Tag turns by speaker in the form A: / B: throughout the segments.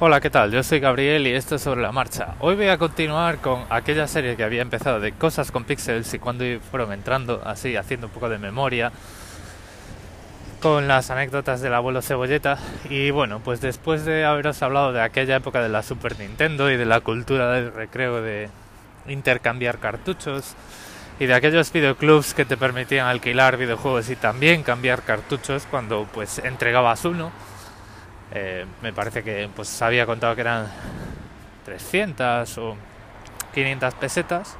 A: Hola, ¿qué tal? Yo soy Gabriel y esto es sobre la marcha. Hoy voy a continuar con aquella serie que había empezado de cosas con pixels y cuando fueron entrando así, haciendo un poco de memoria con las anécdotas del abuelo Cebolleta. Y bueno, pues después de haberos hablado de aquella época de la Super Nintendo y de la cultura del recreo de intercambiar cartuchos y de aquellos videoclubs que te permitían alquilar videojuegos y también cambiar cartuchos cuando pues entregabas uno eh, me parece que pues había contado que eran 300 o 500 pesetas,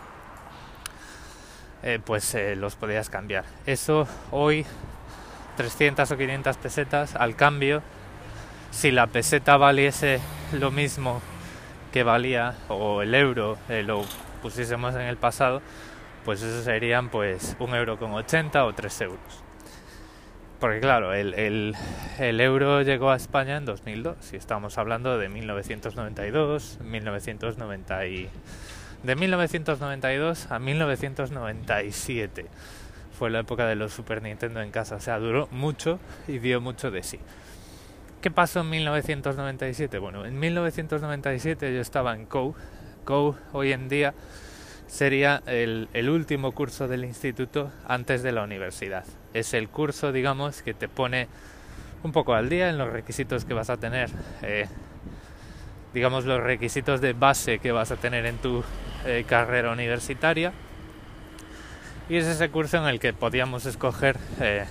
A: eh, pues eh, los podías cambiar. Eso hoy, 300 o 500 pesetas al cambio, si la peseta valiese lo mismo que valía, o el euro lo pusiésemos en el pasado, pues eso serían pues un euro con 80 o 3 euros porque claro, el, el, euro llegó a España en 2002 y estamos hablando de 1992, 1990 y, de 1992 a 1997 fue la época de los Super Nintendo en casa, o sea, duró mucho y dio mucho de sí. ¿Qué pasó en 1997? Bueno, en 1997 yo estaba en COU. COU hoy en día sería el, último curso del instituto antes de la universidad es el curso, digamos, que te pone un poco al día en los requisitos que vas a tener, eh, digamos, los requisitos de base que vas a tener en tu eh, carrera universitaria. Y es ese curso en el que podíamos escoger eh,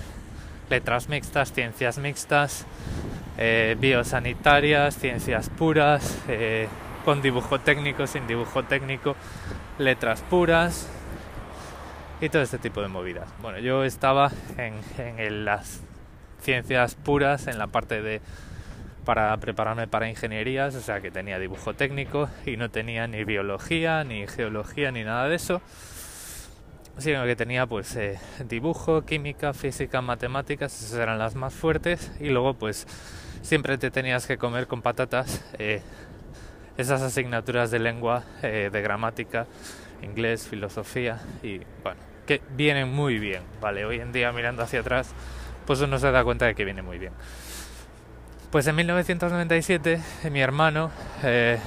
A: letras mixtas, ciencias mixtas, biosanitarias, ciencias puras, con dibujo técnico, sin dibujo técnico, letras puras, y todo este tipo de movidas. Bueno, yo estaba en, las ciencias puras, en la parte de para prepararme para ingenierías, o sea que tenía dibujo técnico y no tenía ni biología, ni geología, ni nada de eso, sino que tenía pues eh, dibujo, química, física, matemáticas, esas eran las más fuertes y luego pues siempre te tenías que comer con patatas eh, esas asignaturas de lengua, eh, de gramática, inglés, filosofía y bueno, que vienen muy bien, ¿vale? Hoy en día mirando hacia atrás, pues uno se da cuenta de que viene muy bien. Pues en 1997 mi hermano eh,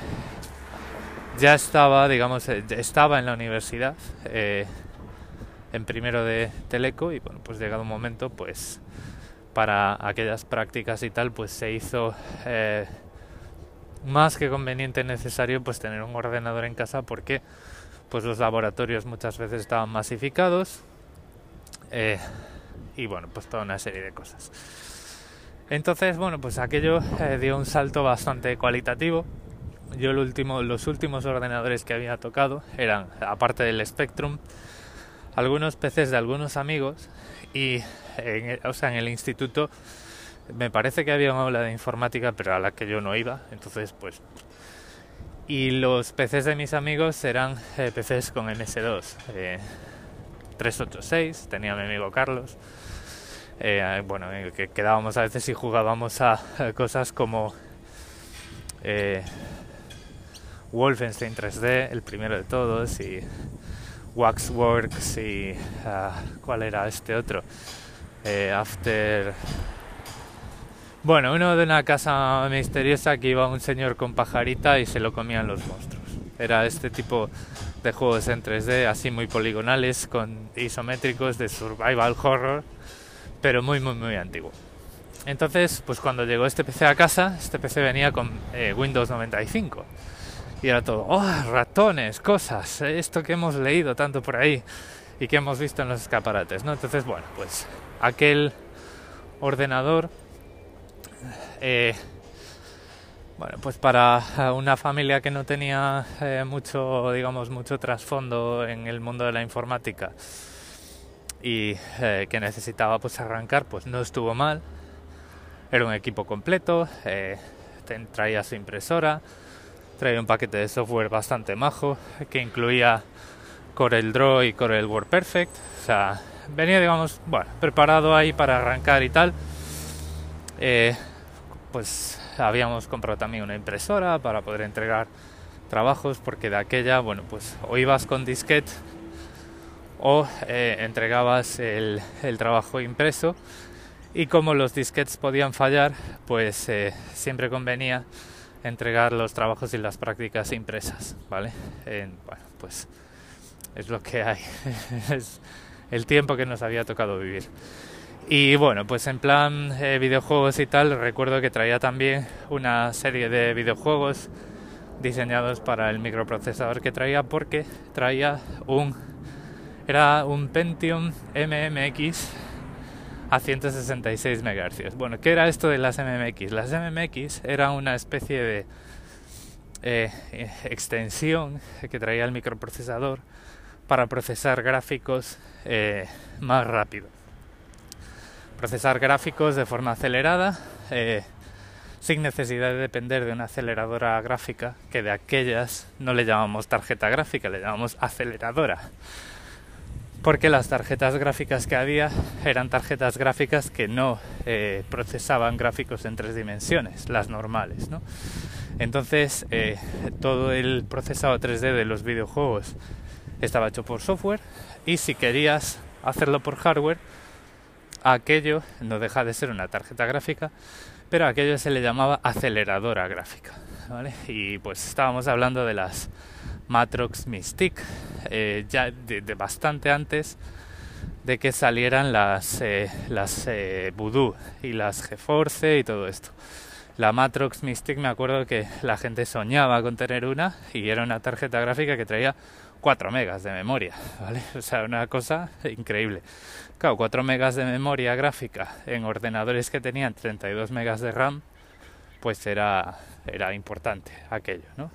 A: ya estaba, digamos, eh, estaba en la universidad, eh, en primero de Teleco y bueno, pues llegado un momento, pues para aquellas prácticas y tal, pues se hizo más que conveniente necesario pues tener un ordenador en casa porque pues los laboratorios muchas veces estaban masificados eh, y bueno, pues toda una serie de cosas. Entonces, bueno, pues aquello eh, dio un salto bastante cualitativo. Yo el último, los últimos ordenadores que había tocado eran, aparte del Spectrum, algunos PCs de algunos amigos y, o sea, en el instituto me parece que había una aula de informática, pero a la que yo no iba. Entonces, pues y los PCs de mis amigos eran eh, PCs con MS2. 386, eh, tenía mi amigo Carlos. Eh, bueno, que quedábamos a veces y jugábamos a, cosas como Wolfenstein 3D, el primero de todos, y Waxworks y ah, ¿cuál era este otro? After bueno, uno de una casa misteriosa que iba un señor con pajarita y se lo comían los monstruos. Era este tipo de juegos en 3D, así muy poligonales, con isométricos de survival horror, pero muy, muy, muy antiguo. Entonces, pues cuando llegó este PC a casa, este PC venía con eh, Windows 95. Y era todo, oh, ratones, cosas, esto que hemos leído tanto por ahí y que hemos visto en los escaparates, ¿no? Entonces, bueno, pues aquel ordenador eh, bueno, pues para una familia que no tenía eh, mucho, digamos, mucho trasfondo en el mundo de la informática y eh, que necesitaba pues arrancar, pues no estuvo mal. Era un equipo completo, traía su impresora, traía un paquete de software bastante majo que incluía Corel Draw y Corel WordPerfect. O sea, venía, digamos, bueno, preparado ahí para arrancar y tal pues habíamos comprado también una impresora para poder entregar trabajos porque de aquella, bueno, pues o ibas con disquete o eh, entregabas el, trabajo impreso y como los disquetes podían fallar, pues eh, siempre convenía entregar los trabajos y las prácticas impresas, ¿vale? pues es lo que hay, es el tiempo que nos había tocado vivir. Y bueno, pues en plan eh, videojuegos y tal, recuerdo que traía también una serie de videojuegos diseñados para el microprocesador que traía porque traía un era un Pentium MMX a 166 MHz. Bueno, ¿qué era esto de las MMX? Las MMX era una especie de eh, extensión que traía el microprocesador para procesar gráficos eh, más rápido. Procesar gráficos de forma acelerada, eh, sin necesidad de depender de una aceleradora gráfica, que de aquellas no le llamamos tarjeta gráfica, le llamamos aceleradora porque las tarjetas gráficas que había eran tarjetas gráficas que no eh, procesaban gráficos en tres dimensiones, las normales. ¿no? Entonces, eh, todo el procesado 3D de los videojuegos estaba hecho por software y si querías hacerlo por hardware, aquello no deja de ser una tarjeta gráfica, pero aquello se le llamaba aceleradora gráfica. Y pues estábamos hablando de las Matrox Mystique, eh, ya de, bastante antes de que salieran las, eh, las eh, Voodoo y las GeForce y todo esto. La Matrox Mystic me acuerdo que la gente soñaba con tener una y era una tarjeta gráfica que traía 4 megas de memoria, ¿vale? O sea, una cosa increíble. Claro, 4 megas de memoria gráfica en ordenadores que tenían 32 megas de RAM, pues era, era importante aquello, ¿no?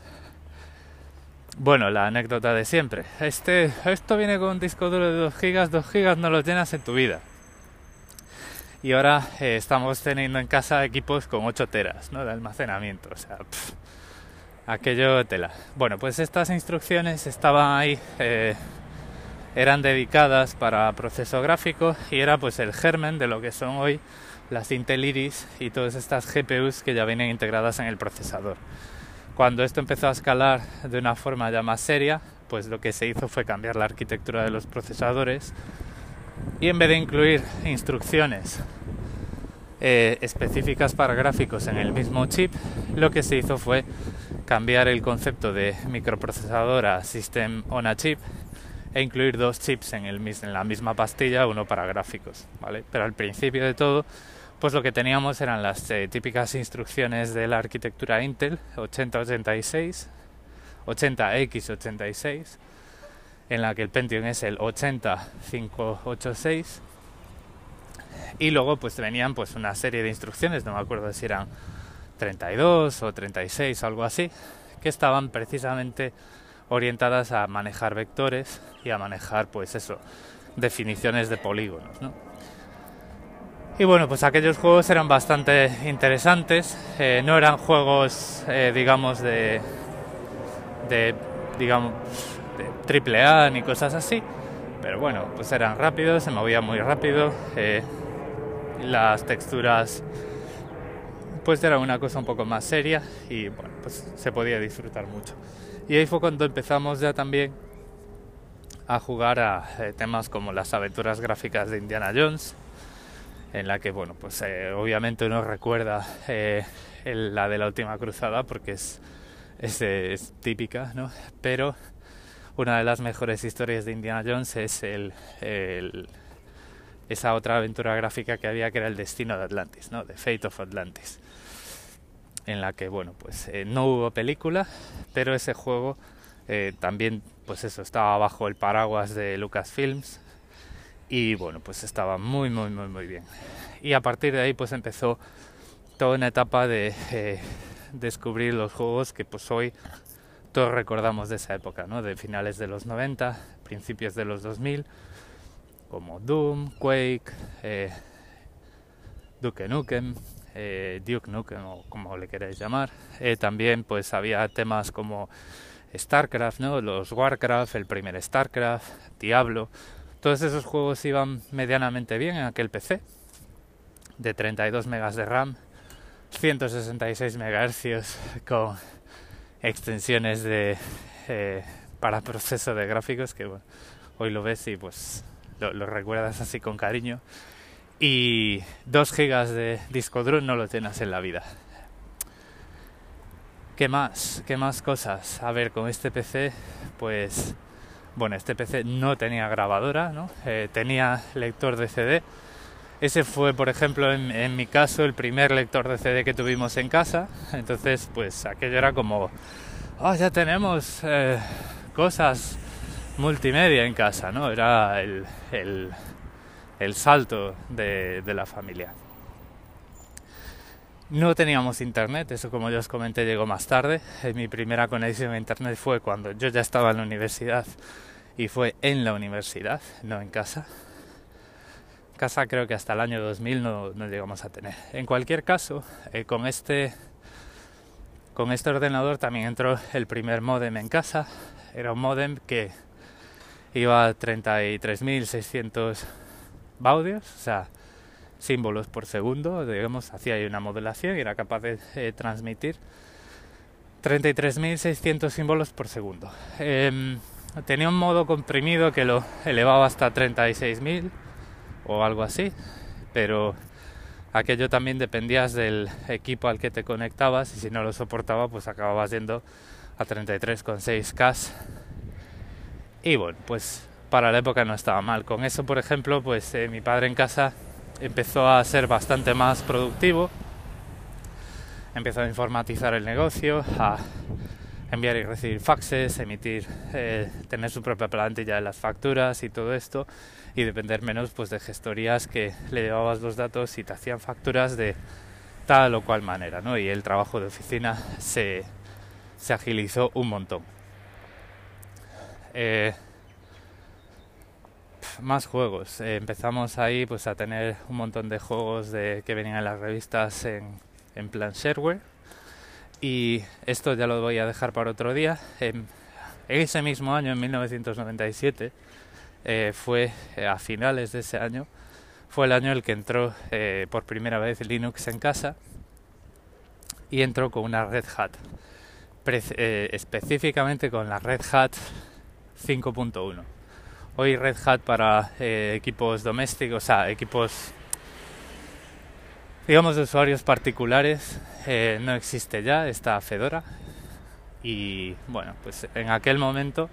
A: Bueno, la anécdota de siempre. Este, esto viene con un disco duro de 2 gigas, 2 gigas no lo llenas en tu vida. Y ahora eh, estamos teniendo en casa equipos con 8 teras ¿no? de almacenamiento. O sea, aquello tela. Bueno, pues estas instrucciones estaban ahí, eh, eran dedicadas para proceso gráfico y era pues el germen de lo que son hoy las Intel Iris y todas estas GPUs que ya vienen integradas en el procesador. Cuando esto empezó a escalar de una forma ya más seria, pues lo que se hizo fue cambiar la arquitectura de los procesadores y en vez de incluir instrucciones eh, específicas para gráficos en el mismo chip, lo que se hizo fue cambiar el concepto de microprocesador a System on a Chip e incluir dos chips en, el, en la misma pastilla, uno para gráficos, ¿vale? Pero al principio de todo pues lo que teníamos eran las eh, típicas instrucciones de la arquitectura Intel 8086, 80X86, en la que el Pentium es el 80586 y luego pues venían pues una serie de instrucciones, no me acuerdo si eran 32 o 36 o algo así, que estaban precisamente orientadas a manejar vectores y a manejar pues eso, definiciones de polígonos, ¿no? Y bueno, pues aquellos juegos eran bastante interesantes. Eh, no eran juegos, eh, digamos, de, de, digamos, triple A ni cosas así. Pero bueno, pues eran rápidos, se movía muy rápido. Eh, las texturas, pues era una cosa un poco más seria y bueno, pues se podía disfrutar mucho. Y ahí fue cuando empezamos ya también a jugar a temas como las aventuras gráficas de Indiana Jones en la que, bueno, pues eh, obviamente uno recuerda eh, la de la última cruzada porque es, es, típica, ¿no? Pero una de las mejores historias de Indiana Jones es el, esa otra aventura gráfica que había que era el destino de Atlantis, ¿no? The Fate of Atlantis. En la que, bueno, pues eh, no hubo película, pero ese juego también, pues eso, estaba bajo el paraguas de Lucasfilms, y bueno, pues estaba muy, muy, muy, muy bien. Y a partir de ahí pues empezó toda una etapa de eh, descubrir los juegos que pues hoy todos recordamos de esa época, ¿no? De finales de los 90, principios de los 2000, como Doom, Quake, eh, Duke Nukem, eh, Duke Nukem como le queráis llamar. Eh, también pues había temas como StarCraft, ¿no? Los Warcraft, el primer StarCraft, Diablo, todos esos juegos iban medianamente bien en aquel PC, de 32 megas de RAM, 166 MHz con extensiones de eh, para proceso de gráficos que hoy lo ves y pues lo, recuerdas así con cariño y 2 gigas de disco duro no lo tienes en la vida ¿Qué más? ¿Qué más cosas? A ver, con este PC, pues, bueno, este PC no tenía grabadora, ¿no? Eh, tenía lector de CD. Ese fue, por ejemplo, en, mi caso, el primer lector de CD que tuvimos en casa. Entonces, pues, aquello era como, oh, ya tenemos eh, cosas multimedia en casa, ¿no? Era el, el, salto de, la familia. No teníamos internet, eso como ya os comenté llegó más tarde. Eh, mi primera conexión a internet fue cuando yo ya estaba en la universidad y fue en la universidad, no en casa. Casa creo que hasta el año 2000 no, no llegamos a tener. En cualquier caso, eh, con este con este ordenador también entró el primer modem en casa. Era un modem que iba a 33.600 baudios, o sea, símbolos por segundo, digamos, hacía ahí una modelación y era capaz de eh, transmitir 33.600 símbolos por segundo. Em, tenía un modo comprimido que lo elevaba hasta 36.000 o algo así, pero aquello también dependías del equipo al que te conectabas y si no lo soportaba pues acababas yendo a 33,6K y bueno pues para la época no estaba mal con eso por ejemplo pues eh, mi padre en casa empezó a ser bastante más productivo, empezó a informatizar el negocio, a enviar y recibir faxes, emitir, eh, tener su propia plantilla de las facturas y todo esto, y depender menos pues de gestorías que le llevabas los datos y te hacían facturas de tal o cual manera, ¿no? Y el trabajo de oficina se, se agilizó un montón. Eh, más juegos. Eh, empezamos ahí pues a tener un montón de juegos de, que venían en las revistas en, en plan shareware. Y esto ya lo voy a dejar para otro día. En ese mismo año, en 1997, eh, fue eh, a finales de ese año, fue el año en el que entró por primera vez Linux en casa y entró con una Red Hat, específicamente con la Red Hat 5.1. Hoy Red Hat para eh, equipos domésticos, o sea, equipos, digamos, de usuarios particulares, eh, no existe ya, está Fedora. Y bueno, pues en aquel momento,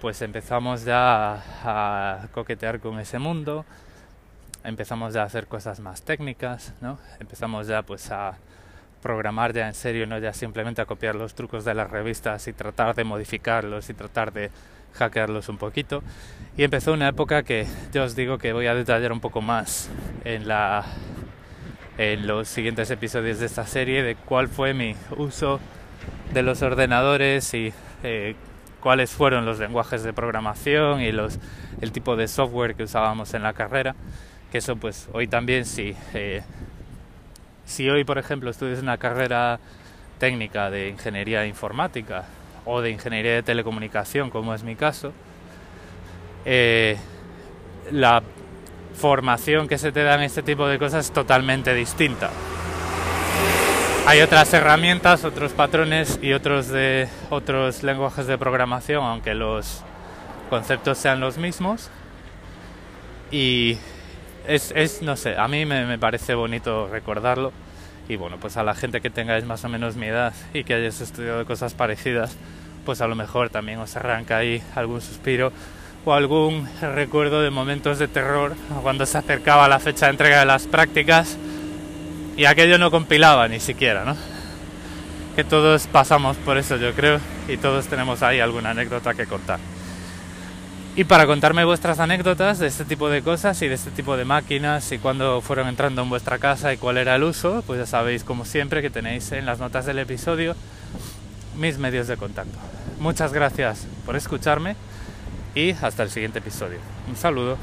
A: pues empezamos ya a, coquetear con ese mundo, empezamos ya a hacer cosas más técnicas, ¿no? Empezamos ya pues a programar ya en serio, no ya simplemente a copiar los trucos de las revistas y tratar de modificarlos y tratar de hackearlos un poquito. Y empezó una época que yo os digo que voy a detallar un poco más en, la, en los siguientes episodios de esta serie de cuál fue mi uso de los ordenadores y eh, cuáles fueron los lenguajes de programación y los, el tipo de software que usábamos en la carrera. Que eso pues hoy también si, eh, si hoy por ejemplo estudias una carrera técnica de ingeniería informática o de ingeniería de telecomunicación, como es mi caso, eh, la formación que se te da en este tipo de cosas es totalmente distinta. Hay otras herramientas, otros patrones y otros de otros lenguajes de programación, aunque los conceptos sean los mismos. Y es, es no sé, a mí me, me parece bonito recordarlo. Y bueno, pues a la gente que tengáis más o menos mi edad y que hayáis estudiado cosas parecidas, pues a lo mejor también os arranca ahí algún suspiro o algún recuerdo de momentos de terror cuando se acercaba la fecha de entrega de las prácticas y aquello no compilaba ni siquiera, ¿no? Que todos pasamos por eso, yo creo, y todos tenemos ahí alguna anécdota que contar. Y para contarme vuestras anécdotas de este tipo de cosas y de este tipo de máquinas y cuando fueron entrando en vuestra casa y cuál era el uso, pues ya sabéis como siempre que tenéis en las notas del episodio mis medios de contacto. Muchas gracias por escucharme y hasta el siguiente episodio. Un saludo.